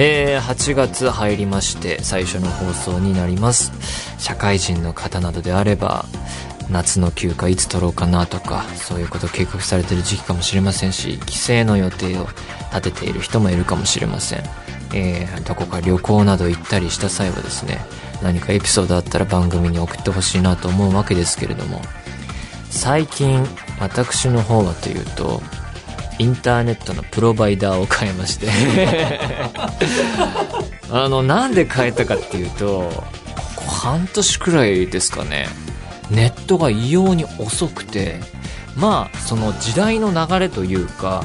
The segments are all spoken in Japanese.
えー、8月入りまして最初の放送になります。社会人の方などであれば夏の休暇いつ取ろうかなとかそういうこと計画されてる時期かもしれませんし帰省の予定を立てている人もいるかもしれません。えー、どこか旅行など行ったりした際はですね何かエピソードあったら番組に送ってほしいなと思うわけですけれども最近私の方はというとインターネットのプロバイダーを変えまして。あのなんで変えたかっていうとここ半年くらいですかね。ネットが異様に遅くて。まあその時代の流れというか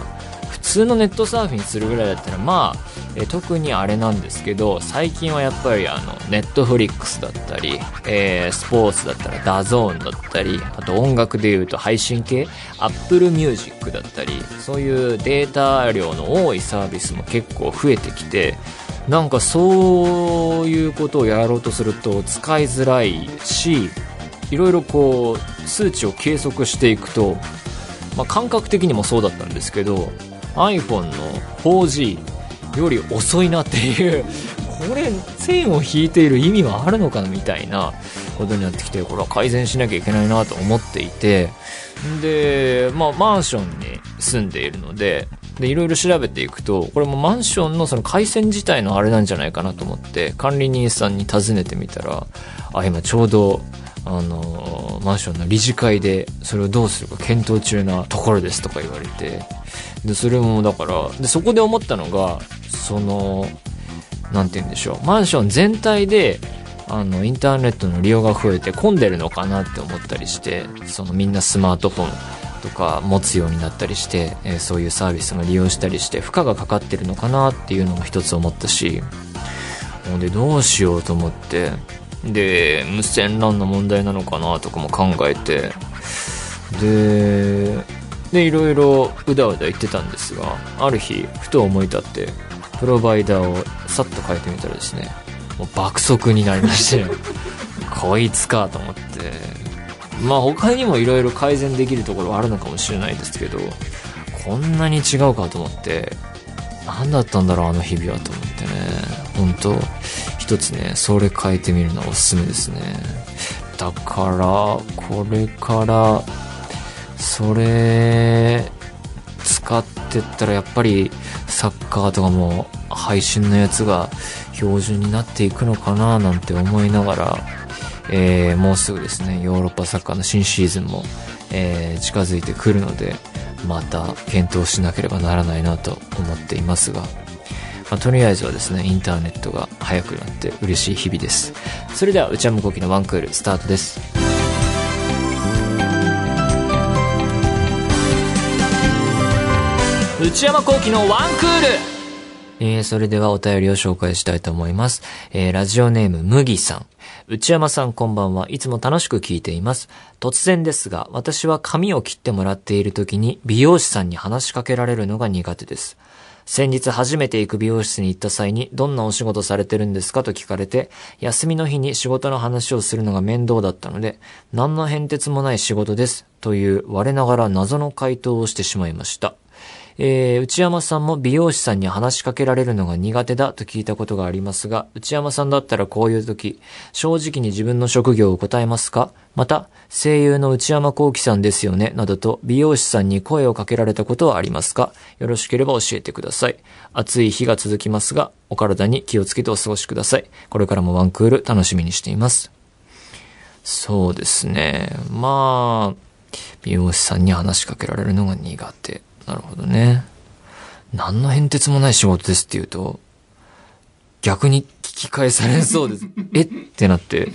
普通のネットサーフィンするぐらいだったらまあえ特にあれなんですけど最近はやっぱりあのネットフリックスだったり、えー、スポーツだったら DAZN だったりあと音楽でいうと配信系 Apple Music だったりそういうデータ量の多いサービスも結構増えてきてなんかそういうことをやろうとすると使いづらいしいろいろこう数値を計測していくと、まあ、感覚的にもそうだったんですけど iPhone の 4G より遅いなっていうこれ線を引いている意味はあるのかなみたいなことになってきてこれは改善しなきゃいけないなと思っていてでまあマンションに住んでいるのででいろいろ調べていくとこれもマンションのその回線自体のあれなんじゃないかなと思って管理人さんに尋ねてみたらあ今ちょうどあのマンションの理事会でそれをどうするか検討中なところですとか言われてでそれもだからでそこで思ったのがその何て言うんでしょう。マンション全体であのインターネットの利用が増えて混んでるのかなって思ったりしてそのみんなスマートフォンとか持つようになったりして、えー、そういうサービスが利用したりして負荷がかかってるのかなっていうのも一つ思ったしほんでどうしようと思って。で無線 LAN の問題なのかなとかも考えて。ででいろいろうだうだ言ってたんですがある日ふと思い立ってプロバイダーをさっと変えてみたらですねもう爆速になりまして こいつかと思って。まあ他にもいろいろ改善できるところはあるのかもしれないですけどこんなに違うかと思って何だったんだろうあの日々はと思ってね。本当一つねそれ変えてみるのはおすすめですね。だからこれからそれ使ってったらやっぱりサッカーとかも配信のやつが標準になっていくのかななんて思いながら、えー、もうすぐですね、ヨーロッパサッカーの新シーズンも、えー、近づいてくるので、また検討しなければならないなと思っていますが、まあ、とりあえずはですね、インターネットが速くなって嬉しい日々です。それでは、内山昂輝のワンクールスタートです。内山昂輝のワンクールえー、それではお便りを紹介したいと思います。えー、ラジオネーム、麦さん。内山さんこんばんは。いつも楽しく聞いています。突然ですが、私は髪を切ってもらっている時に美容師さんに話しかけられるのが苦手です。先日初めて行く美容室に行った際に、どんなお仕事されてるんですかと聞かれて、休みの日に仕事の話をするのが面倒だったので、何の変哲もない仕事です。という我ながら謎の回答をしてしまいました。えー、内山さんも美容師さんに話しかけられるのが苦手だと聞いたことがありますが、内山さんだったらこういう時、正直に自分の職業を答えますか？また、声優の内山幸輝さんですよね、などと美容師さんに声をかけられたことはありますか？よろしければ教えてください。暑い日が続きますが、お体に気をつけてお過ごしください。これからもワンクール楽しみにしています。そうですね。まあ、美容師さんに話しかけられるのが苦手。なるほどね。何の変哲もない仕事ですって言うと、逆に聞き返されそうです。え？ってなって、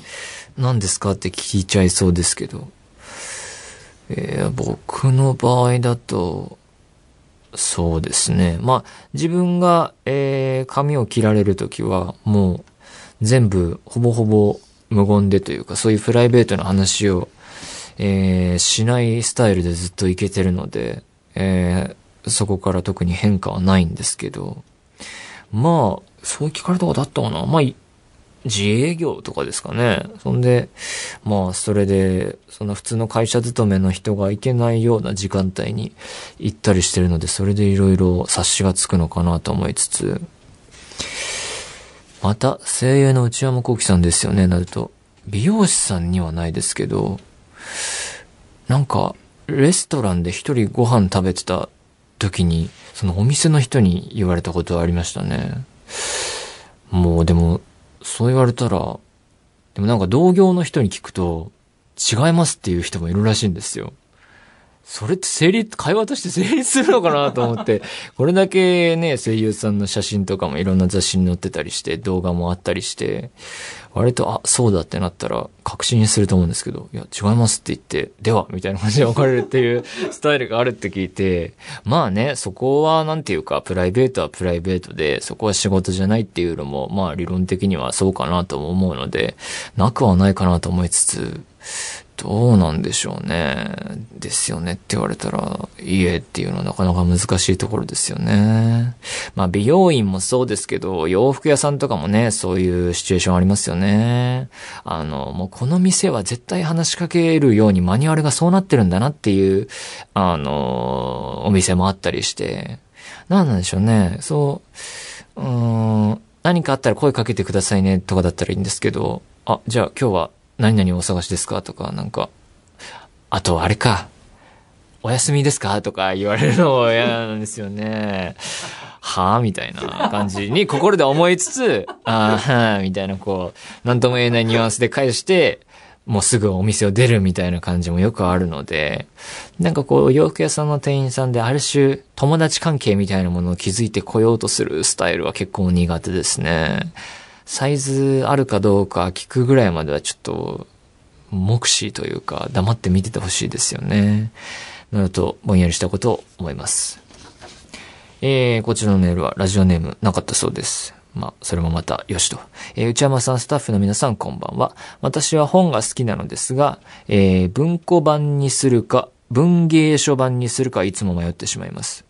何ですか？って聞いちゃいそうですけど。えー、僕の場合だと、そうですね。まあ、自分が、えー、髪を切られるときは、もう、全部、ほぼほぼ無言でというか、そういうプライベートな話を、えー、しないスタイルでずっといけてるので、えー、そこから特に変化はないんですけど、まあ、そう聞かれたことあったかなまあ、自営業とかですかね。そんで、まあ、それで、その普通の会社勤めの人が行けないような時間帯に行ったりしてるので、それでいろいろ察しがつくのかなと思いつつ、また、声優の内山幸輝さんですよね、なると。美容師さんにはないですけど、なんか、レストランで一人ご飯食べてた時に、そのお店の人に言われたことはありましたね。もうでも、そう言われたら、でもなんか同業の人に聞くと、違いますっていう人もいるらしいんですよ。それって成立、会話として成立するのかなと思って、これだけね、声優さんの写真とかもいろんな雑誌に載ってたりして、動画もあったりして、割と、あ、そうだってなったら、確信すると思うんですけど、いや、違いますって言って、では、みたいな感じで別れるっていう スタイルがあるって聞いて、まあね、そこは、なんていうか、プライベートはプライベートで、そこは仕事じゃないっていうのも、まあ理論的にはそうかなと思うので、なくはないかなと思いつつ、どうなんでしょうね。ですよねって言われたら、いえっていうのはなかなか難しいところですよね。まあ美容院もそうですけど、洋服屋さんとかもね、そういうシチュエーションありますよね。あの、もうこの店は絶対話しかけるようにマニュアルがそうなってるんだなっていう、あの、お店もあったりして。なんなんでしょうね。そう、うん、何かあったら声かけてくださいねとかだったらいいんですけど、あ、じゃあ今日は何々お探しですか？とか、なんか、あとあれか、お休みですか？とか言われるのも嫌なんですよね。はぁみたいな感じに心で思いつつ、ああ、はみたいなこう、なんとも言えないニュアンスで返して、もうすぐお店を出るみたいな感じもよくあるので、なんかこう、洋服屋さんの店員さんである種、友達関係みたいなものを築いてこようとするスタイルは結構苦手ですね。サイズあるかどうか聞くぐらいまではちょっと、目視というか、黙って見ててほしいですよね。なると、ぼんやりしたことを思います。えー、こちらのメールはラジオネームなかったそうです。まあ、それもまた、よしと。えー、内山さん、スタッフの皆さん、こんばんは。私は本が好きなのですが、えー、文庫版にするか、文芸書版にするか、いつも迷ってしまいます。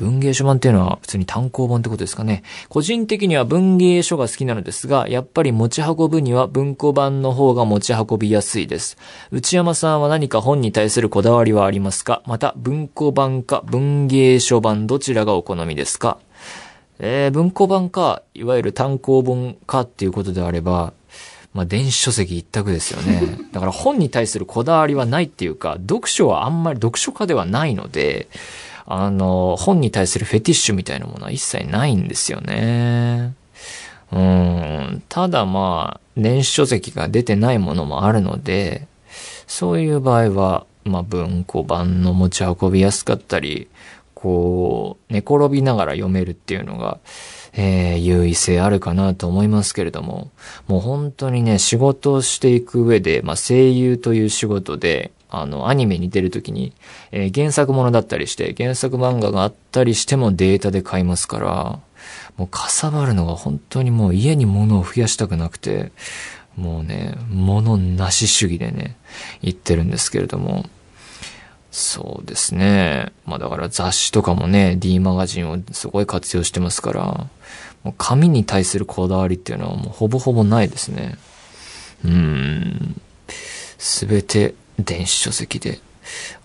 文芸書版っていうのは普通に単行本ってことですかね。個人的には文芸書が好きなのですが、やっぱり持ち運ぶには文庫版の方が持ち運びやすいです。内山さんは何か本に対するこだわりはありますか？また、文庫版か文芸書版どちらがお好みですか？えー、文庫版か、いわゆる単行本かっていうことであれば、まあ、電子書籍一択ですよね。だから本に対するこだわりはないっていうか、読書はあんまり読書家ではないので、あの、本に対するフェティッシュみたいなものは一切ないんですよね。うん。ただまあ、電子書籍が出てないものもあるので、そういう場合は、まあ文庫版の持ち運びやすかったり、こう、寝転びながら読めるっていうのが、えー、優位性あるかなと思いますけれども、もう本当にね、仕事をしていく上で、まあ声優という仕事で、あの、アニメに出るときに、えー、原作ものだったりして、原作漫画があったりしてもデータで買いますから、もうかさばるのが本当にもう家に物を増やしたくなくて、もうね、物なし主義でね、言ってるんですけれども、そうですね。まあだから雑誌とかもね、D マガジンをすごい活用してますから、もう紙に対するこだわりっていうのはもうほぼほぼないですね。うーん。すべて電子書籍で。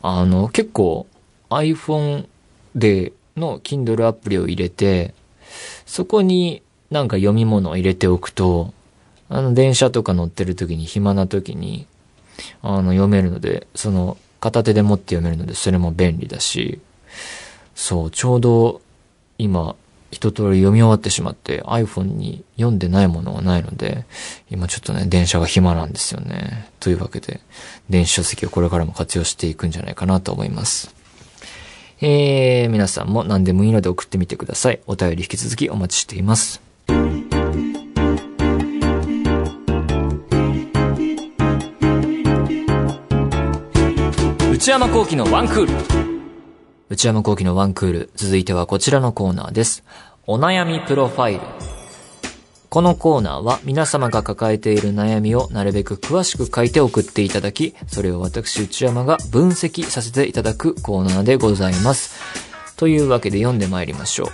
あの、結構 iPhone での Kindle アプリを入れて、そこになんか読み物を入れておくと、あの、電車とか乗ってる時に暇な時に、あの、読めるので、その、片手で持って読めるので、それも便利だし、そう、ちょうど今、一通り読み終わってしまって iPhone に読んでないものはないので、今ちょっとね、電車が暇なんですよね。というわけで、電子書籍をこれからも活用していくんじゃないかなと思います。えー、皆さんも何でもいいので送ってみてください。お便り引き続きお待ちしています。内山幸喜のワンクール。内山幸喜のワンクール。続いてはこちらのコーナーです。お悩みプロファイル。このコーナーは皆様が抱えている悩みをなるべく詳しく書いて送っていただき、それを私内山が分析させていただくコーナーでございます。というわけで読んで参りましょ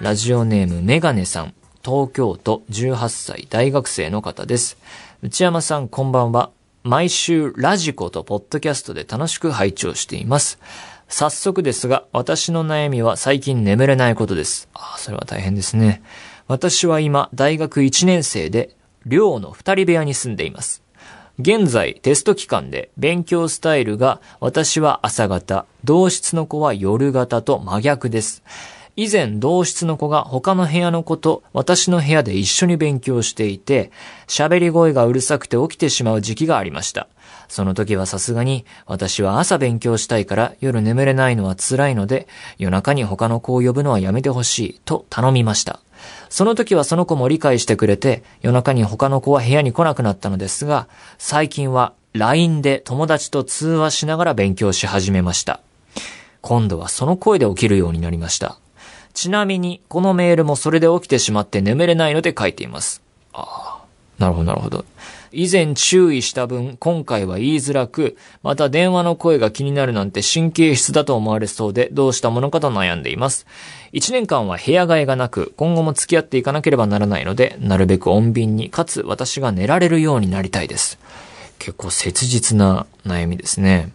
う。ラジオネームメガネさん。東京都18歳大学生の方です。内山さんこんばんは。毎週ラジコとポッドキャストで楽しく拝聴しています。早速ですが、私の悩みは最近眠れないことです。ああ、それは大変ですね。私は今、大学1年生で、寮の二人部屋に住んでいます。現在、テスト期間で、勉強スタイルが、私は朝型、同室の子は夜型と真逆です。以前、同室の子が他の部屋の子と私の部屋で一緒に勉強していて、喋り声がうるさくて起きてしまう時期がありました。その時はさすがに、私は朝勉強したいから夜眠れないのは辛いので、夜中に他の子を呼ぶのはやめてほしいと頼みました。その時はその子も理解してくれて、夜中に他の子は部屋に来なくなったのですが、最近は LINE で友達と通話しながら勉強し始めました。今度はその声で起きるようになりました。ちなみに、このメールもそれで起きてしまって眠れないので書いています。ああ、なるほど、なるほど。以前注意した分、今回は言いづらく、また電話の声が気になるなんて神経質だと思われそうで、どうしたものかと悩んでいます。一年間は部屋替えがなく、今後も付き合っていかなければならないので、なるべく穏便に、かつ私が寝られるようになりたいです。結構切実な悩みですね。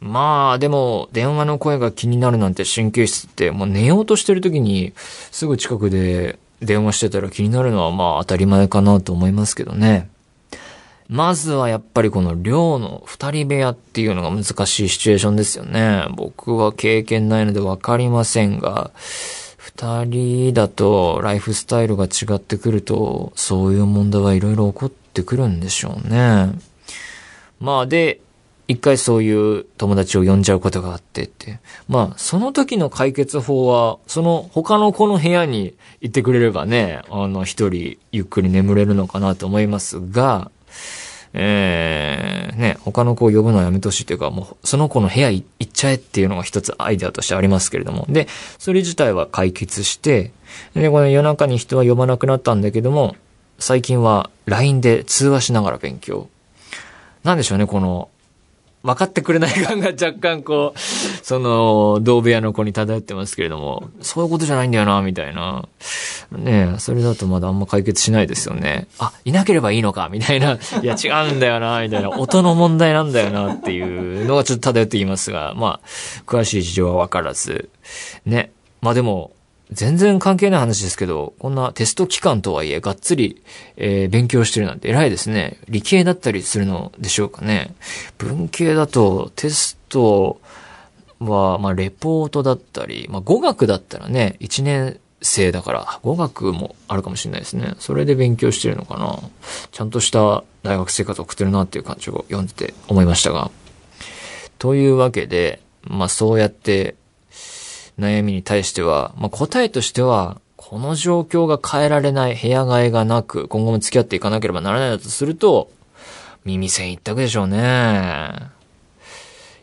まあ、でも、電話の声が気になるなんて神経質って、もう寝ようとしてる時に、すぐ近くで電話してたら気になるのはまあ当たり前かなと思いますけどね。まずはやっぱりこの寮の二人部屋っていうのが難しいシチュエーションですよね。僕は経験ないのでわかりませんが、二人だとライフスタイルが違ってくると、そういう問題はいろいろ起こってくるんでしょうね。まあで、一回そういう友達を呼んじゃうことがあってって。まあ、その時の解決法は、その他の子の部屋に行ってくれればね、あの、一人ゆっくり眠れるのかなと思いますが、えー、ね、他の子を呼ぶのはやめてほしいというか、もう、その子の部屋行っちゃえっていうのが一つアイデアとしてありますけれども。で、それ自体は解決して、で、この夜中に人は呼ばなくなったんだけども、最近は LINE で通話しながら勉強。なんでしょうね、この、分かってくれない感が 若干こう、その、同部屋の子に漂ってますけれども、そういうことじゃないんだよな、みたいな。ねえ、それだとまだあんま解決しないですよね。あ、いなければいいのか、みたいな。いや、違うんだよな、みたいな。音の問題なんだよな、っていうのがちょっと漂っていますが、まあ、詳しい事情は分からず。ね。まあでも、全然関係ない話ですけど、こんなテスト期間とはいえ、がっつり、えー勉強してるなんて偉いですね。理系だったりするのでしょうかね。文系だと、テストは、まあ、レポートだったり、まあ、語学だったらね、1年生だから、語学もあるかもしれないですね。それで勉強してるのかな。ちゃんとした大学生活を送ってるなっていう感じを読んでて思いましたが。というわけで、まあ、そうやって、悩みに対しては、まあ、答えとしては、この状況が変えられない、部屋替えがなく、今後も付き合っていかなければならないだとすると、耳栓一択でしょうね。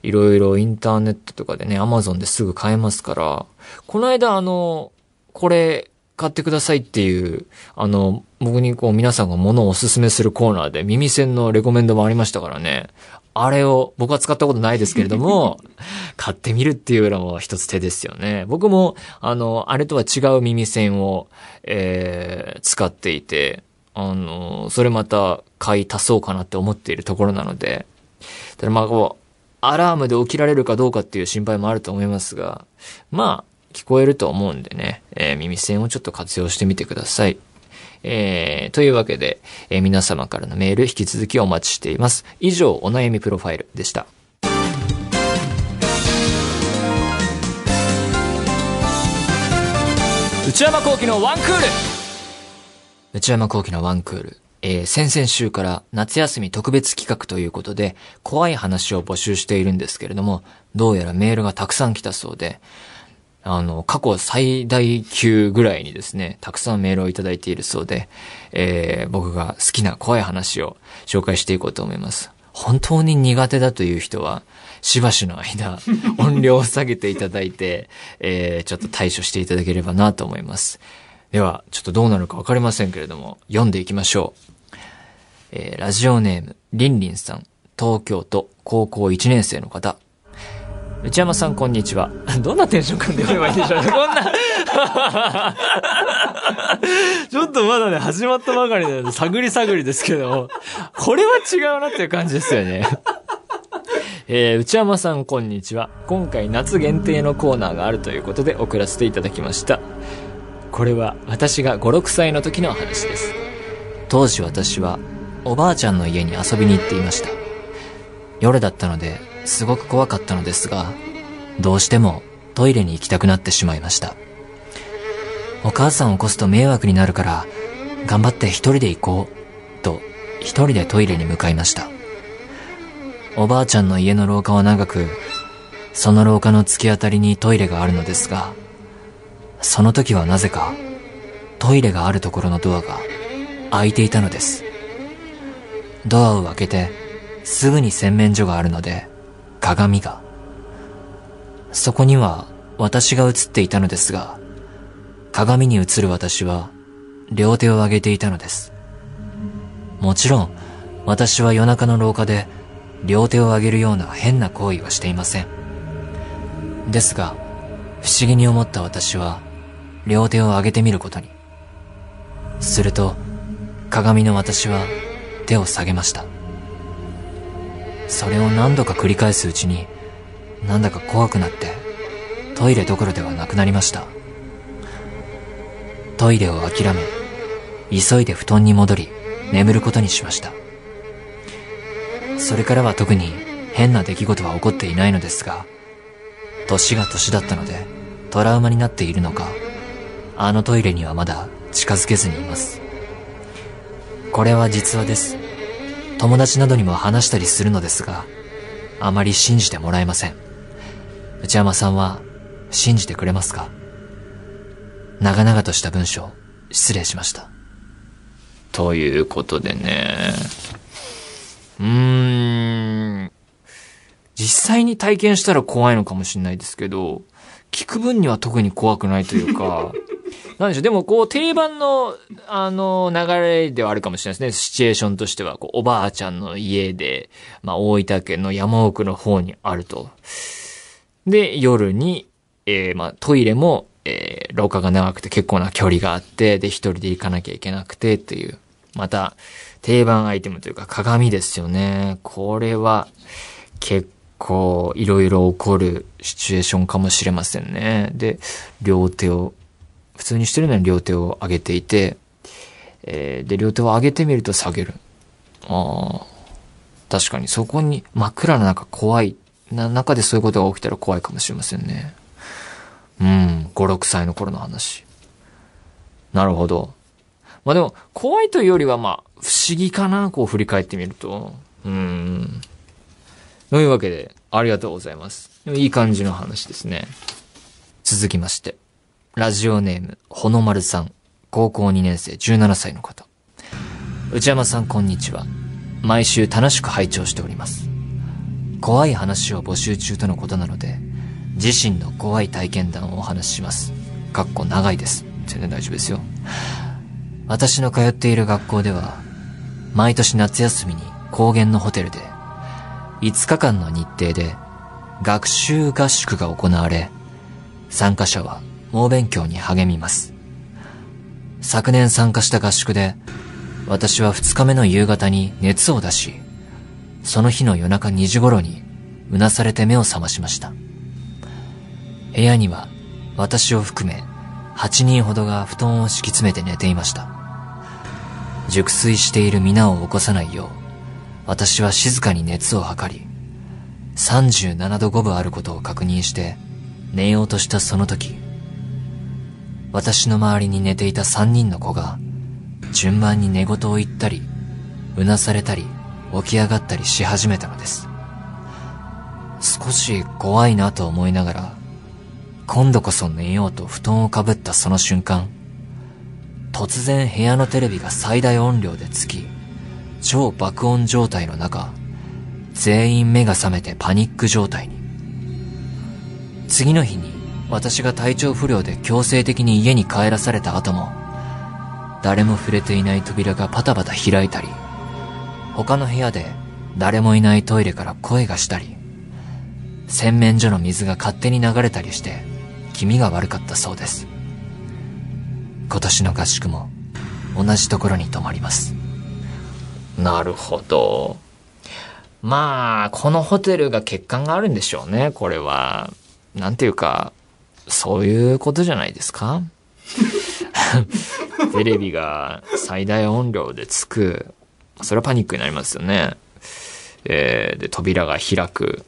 いろいろインターネットとかでね、アマゾンですぐ買えますから、この間あの、これ買ってくださいっていう、あの、僕にこう皆さんが物をおすすめするコーナーで耳栓のレコメンドもありましたからね。あれを僕は使ったことないですけれども、買ってみるっていうのも一つ手ですよね。僕も、あの、あれとは違う耳栓を、えー、使っていて、あの、それまた買い足そうかなって思っているところなので、ただまあこう、アラームで起きられるかどうかっていう心配もあると思いますが、まあ、聞こえると思うんでね、えー耳栓をちょっと活用してみてください。えー、というわけで、えー皆様からのメール引き続きお待ちしています。以上、お悩みプロファイルでした。内山幸喜のワンクール内山幸喜のワンクール。えー先々週から夏休み特別企画ということで、怖い話を募集しているんですけれども、どうやらメールがたくさん来たそうで、あの、過去最大級ぐらいにですね、たくさんメールをいただいているそうで、えー僕が好きな怖い話を紹介していこうと思います。本当に苦手だという人は、しばしの間、音量を下げていただいて、えー、ちょっと対処していただければなと思います。では、ちょっとどうなるかわかりませんけれども、読んでいきましょう。えー、ラジオネーム、りんりんさん、東京都高校1年生の方。内山さん、こんにちは。どんなテンション感で読めばいいんでしょうね、こんな。ちょっとまだね、始まったばかりなので、探り探りですけど、これは違うなっていう感じですよね。えー、内山さん、こんにちは。今回夏限定のコーナーがあるということで送らせていただきました。これは私が5、6歳の時の話です。当時私はおばあちゃんの家に遊びに行っていました。夜だったので、すごく怖かったのですが、どうしてもトイレに行きたくなってしまいました。お母さんを起こすと迷惑になるから、頑張って一人で行こう、と一人でトイレに向かいました。おばあちゃんの家の廊下は長く、その廊下の突き当たりにトイレがあるのですが、その時はなぜか、トイレがあるところのドアが開いていたのです。ドアを開けて、すぐに洗面所があるので、鏡が。そこには私が映っていたのですが、鏡に映る私は両手を上げていたのです。もちろん、私は夜中の廊下で両手を上げるような変な行為はしていません。ですが、不思議に思った私は、両手を上げてみることに。すると、鏡の私は手を下げました。それを何度か繰り返すうちに、なんだか怖くなって、トイレどころではなくなりました。トイレを諦め、急いで布団に戻り、眠ることにしました。それからは特に変な出来事は起こっていないのですが、年が年だったので、トラウマになっているのか、あのトイレにはまだ近づけずにいます。これは実話です。友達などにも話したりするのですが、あまり信じてもらえません。内山さんは信じてくれますか？長々とした文章、失礼しました。ということでね。うーん。実際に体験したら怖いのかもしれないですけど、聞く分には特に怖くないというか、なんでしょう、でもこう定番の、あの、流れではあるかもしれないですね。シチュエーションとしては、こう、おばあちゃんの家で、まあ、大分県の山奥の方にあると。で、夜に、えー、まあ、トイレも、えー、廊下が長くて結構な距離があって、で、一人で行かなきゃいけなくてっていう、また、定番アイテムというか鏡ですよね。これは、結構、いろいろ起こるシチュエーションかもしれませんね。で、両手を、普通にしてるのに両手を上げていて、えーで、両手を上げてみると下げる。ああ、確かにそこに真っ暗な中怖い、な、中でそういうことが起きたら怖いかもしれませんね。うん、5、6歳の頃の話。なるほど。まあでも、怖いというよりはまあ、不思議かな、こう振り返ってみると。うん。というわけで、ありがとうございます。いい感じの話ですね。続きまして。ラジオネーム、ほのまるさん。高校2年生、17歳の方。内山さん、こんにちは。毎週楽しく拝聴しております。怖い話を募集中とのことなので、自身の怖い体験談をお話しします。かっこ長いです。全然大丈夫ですよ。私の通っている学校では、毎年夏休みに高原のホテルで、5日間の日程で学習合宿が行われ、参加者は猛勉強に励みます。昨年参加した合宿で、私は2日目の夕方に熱を出し、その日の夜中2時頃にうなされて目を覚ましました。部屋には私を含め8人ほどが布団を敷き詰めて寝ていました。熟睡している皆を起こさないよう、私は静かに熱を測り、37度5分あることを確認して、寝ようとしたその時、私の周りに寝ていた3人の子が、順番に寝言を言ったり、うなされたり、起き上がったりし始めたのです。少し怖いなと思いながら、今度こそ寝ようと布団をかぶったその瞬間、突然部屋のテレビが最大音量でつき、超爆音状態の中、全員目が覚めてパニック状態に。次の日に私が体調不良で強制的に家に帰らされた後も、誰も触れていない扉がパタパタ開いたり、他の部屋で誰もいないトイレから声がしたり、洗面所の水が勝手に流れたりして気味が悪かったそうです。今年の合宿も同じところに泊まります。なるほど。まあ、このホテルが欠陥があるんでしょうね、これは。なんていうか、そういうことじゃないですか？テレビが最大音量でつく。それはパニックになりますよね。えー、で、扉が開く。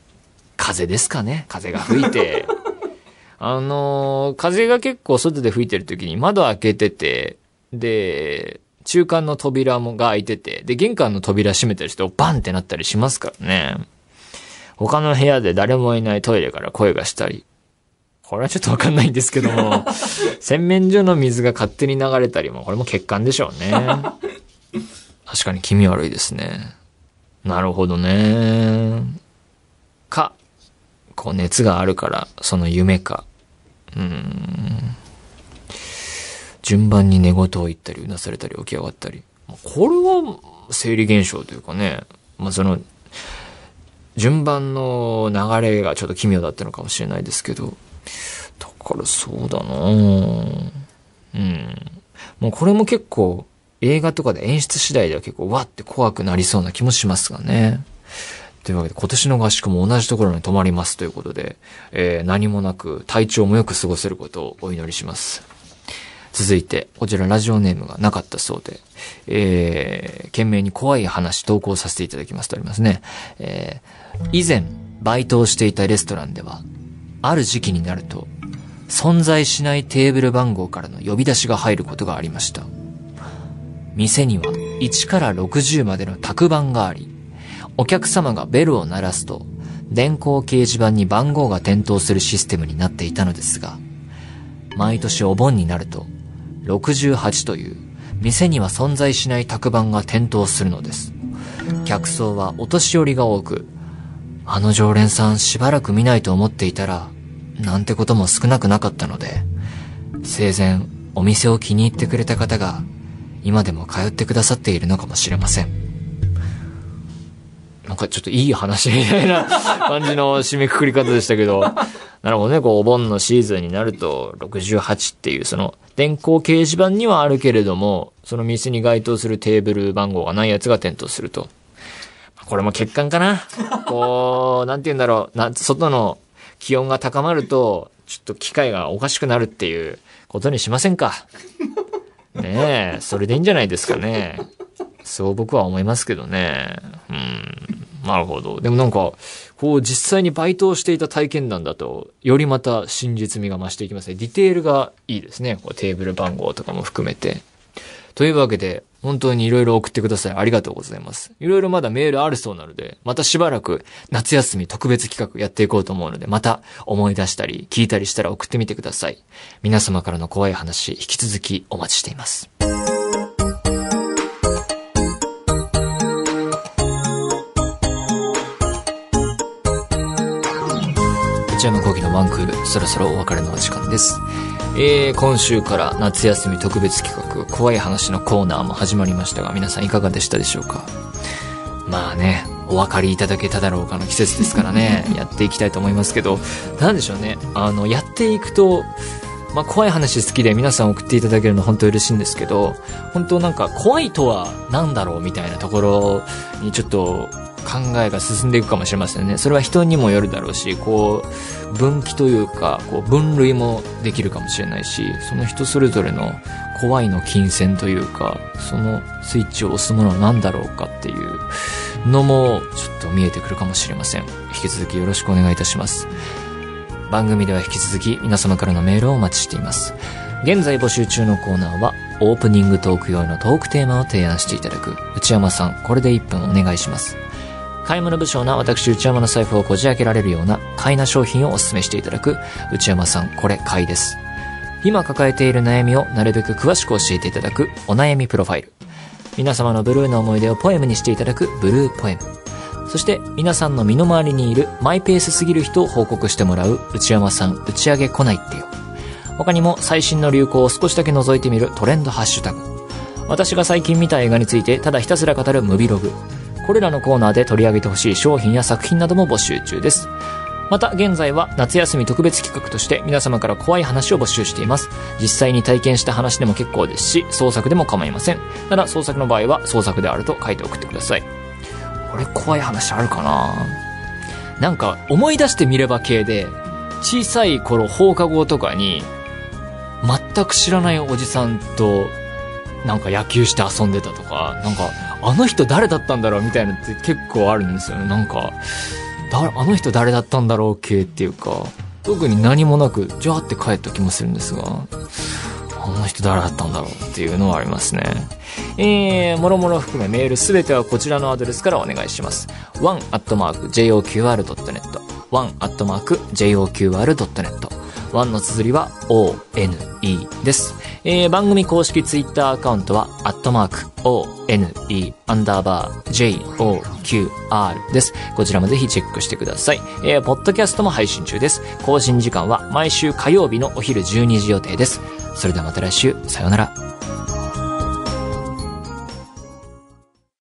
風ですかね？風が吹いて。あのー風が結構外で吹いてる時に窓開けてて、で、中間の扉もが開いてて、で、玄関の扉閉めたりしてバンってなったりしますからね。他の部屋で誰もいないトイレから声がしたり。これはちょっとわかんないんですけども、洗面所の水が勝手に流れたりも、これも欠陥でしょうね。確かに気味悪いですね。なるほどね。か、こう熱があるから、その夢か。うーん。順番に寝言を言ったり、うなされたり、起き上がったり。これは、生理現象というかね、まあ、その、順番の流れがちょっと奇妙だったのかもしれないですけど、だからそうだなうん。もうこれも結構、映画とかで演出次第では結構わって怖くなりそうな気もしますがね。というわけで今年の合宿も同じところに泊まりますということで、えー何もなく体調もよく過ごせることをお祈りします。続いて、こちらラジオネームがなかったそうで、えー、懸命に怖い話投稿させていただきますとありますね。えー以前、バイトをしていたレストランでは、ある時期になると、存在しないテーブル番号からの呼び出しが入ることがありました。店には1から60までの卓番があり、お客様がベルを鳴らすと、電光掲示板に番号が点灯するシステムになっていたのですが、毎年お盆になると、68という、店には存在しない卓番が点灯するのです。客層はお年寄りが多く、あの常連さんしばらく見ないと思っていたら、なんてことも少なくなかったので、生前お店を気に入ってくれた方が、今でも通ってくださっているのかもしれません。なんかちょっといい話みたいな感じの締めくくり方でしたけど、なるほどね、こうお盆のシーズンになると68っていうその電光掲示板にはあるけれども、その店に該当するテーブル番号がないやつが点灯すると。これも欠陥かなこう、なんて言うんだろう、な、外の気温が高まると、ちょっと機械がおかしくなるっていうことにしませんか。ねえ、それでいいんじゃないですかね。そう僕は思いますけどね。うん。なるほど。でもなんか、こう実際にバイトをしていた体験談だと、よりまた真実味が増していきますね。ディテールがいいですね。こうテーブル番号とかも含めて。というわけで、本当にいろいろ送ってください。ありがとうございます。いろいろまだメールあるそうなので、またしばらく夏休み特別企画やっていこうと思うので、また思い出したり聞いたりしたら送ってみてください。皆様からの怖い話、引き続きお待ちしています。内山講義のワンクール、そろそろお別れのお時間です。えー、今週から夏休み特別企画、怖い話のコーナーも始まりましたが、皆さんいかがでしたでしょうか？まあね、お分かりいただけただろうかの季節ですからね、やっていきたいと思いますけど、何でしょうね、あの、やっていくと、まあ、怖い話好きで皆さん送っていただけるの本当嬉しいんですけど、本当なんか怖いとは何だろうみたいなところにちょっと考えが進んでいくかもしれませんね。それは人にもよるだろうし、こう、分岐というか、こう、分類もできるかもしれないし、その人それぞれの怖いの金銭というか、そのスイッチを押すものは何だろうかっていうのも、ちょっと見えてくるかもしれません。引き続きよろしくお願いいたします。番組では引き続き皆様からのメールをお待ちしています。現在募集中のコーナーは、オープニングトーク用のトークテーマを提案していただく、内山さん、これで1分お願いします。買い物不詳な私内山の財布をこじ開けられるような買いな商品をお勧めしていただく内山さんこれ買いです。今抱えている悩みをなるべく詳しく教えていただくお悩みプロファイル。皆様のブルーな思い出をポエムにしていただくブルーポエム。そして皆さんの身の回りにいるマイペースすぎる人を報告してもらう内山さん打ち上げ来ないってよ。他にも最新の流行を少しだけ覗いてみるトレンドハッシュタグ。私が最近見た映画についてただひたすら語るムビログ。これらのコーナーで取り上げてほしい商品や作品なども募集中です。また現在は夏休み特別企画として皆様から怖い話を募集しています。実際に体験した話でも結構ですし、創作でも構いません。ただ創作の場合は創作であると書いて送ってください。これ怖い話あるかな？なんか思い出してみれば系で、小さい頃放課後とかに、全く知らないおじさんと、なんか野球して遊んでたとか、なんか、あの人誰だったんだろうみたいなって結構あるんですよね。なんか、だあの人誰だったんだろう系っていうか、特に何もなく、じゃあって帰った気もするんですが、あの人誰だったんだろうっていうのはありますね。えー、もろもろ含めメールすべてはこちらのアドレスからお願いします。one.joqr.net one.joqr.net 1の綴りは one です。えー、番組公式ツイッターアカウントは、アットマーク、one, アンダーバー、joqr です。こちらもぜひチェックしてください。えー、ポッドキャストも配信中です。更新時間は毎週火曜日のお昼12時予定です。それではまた来週、さようなら。